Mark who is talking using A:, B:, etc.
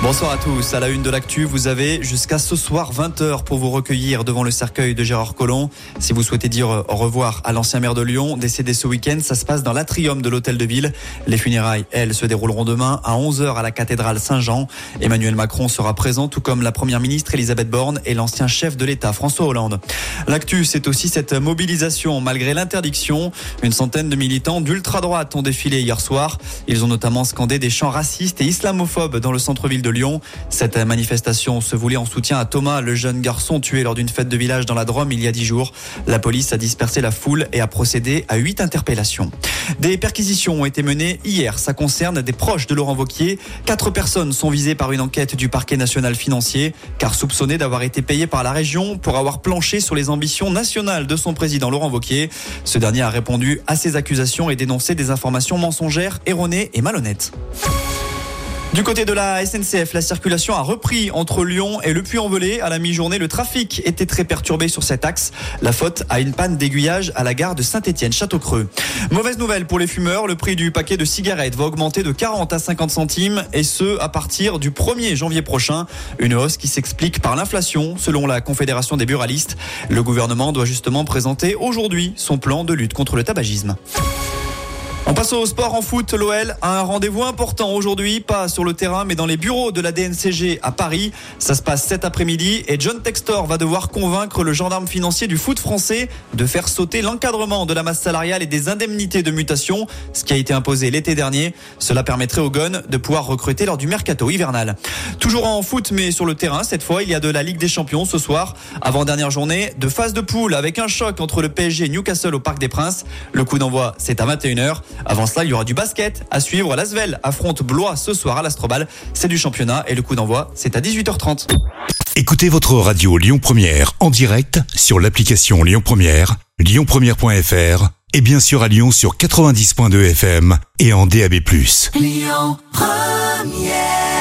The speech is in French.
A: Bonsoir à tous. À la une de l'actu, vous avez jusqu'à ce soir 20h pour vous recueillir devant le cercueil de Gérard Collomb. Si vous souhaitez dire au revoir à l'ancien maire de Lyon, décédé ce week-end, ça se passe dans l'atrium de l'hôtel de ville. Les funérailles, elles, se dérouleront demain à 11h à la cathédrale Saint-Jean. Emmanuel Macron sera présent, tout comme la première ministre Elisabeth Borne et l'ancien chef de l'État François Hollande. L'actu, c'est aussi cette mobilisation malgré l'interdiction. Une centaine de militants d'ultra-droite ont défilé hier soir. Ils ont notamment scandé des chants racistes et islamophobes dans le centre-ville de Cette manifestation se voulait en soutien à Thomas, le jeune garçon tué lors d'une fête de village dans la Drôme il y a dix jours. La police a dispersé la foule et a procédé à huit interpellations. Des perquisitions ont été menées hier. Ça concerne des proches de Laurent Vauquier. Quatre personnes sont visées par une enquête du parquet national financier, car soupçonnées d'avoir été payées par la région pour avoir planché sur les ambitions nationales de son président Laurent Vauquier. Ce dernier a répondu à ces accusations et dénoncé des informations mensongères, erronées et malhonnêtes. Du côté de la SNCF, la circulation a repris entre Lyon et le Puy-en-Velay. À la mi-journée, le trafic était très perturbé sur cet axe. La faute à une panne d'aiguillage à la gare de Saint-Étienne-Château-Creux. Mauvaise nouvelle pour les fumeurs, le prix du paquet de cigarettes va augmenter de 40 à 50 centimes et ce à partir du 1er janvier prochain. Une hausse qui s'explique par l'inflation selon la Confédération des buralistes. Le gouvernement doit justement présenter aujourd'hui son plan de lutte contre le tabagisme. On passe au sport en foot. L'OL a un rendez-vous important aujourd'hui, pas sur le terrain, mais dans les bureaux de la DNCG à Paris. Ça se passe cet après-midi et John Textor va devoir convaincre le gendarme financier du foot français de faire sauter l'encadrement de la masse salariale et des indemnités de mutation, ce qui a été imposé l'été dernier. Cela permettrait aux Gones de pouvoir recruter lors du mercato hivernal. Toujours en foot, mais sur le terrain, cette fois, il y a de la Ligue des Champions ce soir, avant-dernière journée de phase de poule avec un choc entre le PSG et Newcastle au Parc des Princes. Le coup d'envoi, c'est à 21h. Avant cela, il y aura du basket à suivre. L'Asvel affronte Blois ce soir à l'Astrobal. C'est du championnat et le coup d'envoi, c'est à 18h30.
B: Écoutez votre radio Lyon Première en direct sur l'application Lyon Première, lyonpremière.fr et bien sûr à Lyon sur 90.2 FM et en DAB+.
C: Lyon Première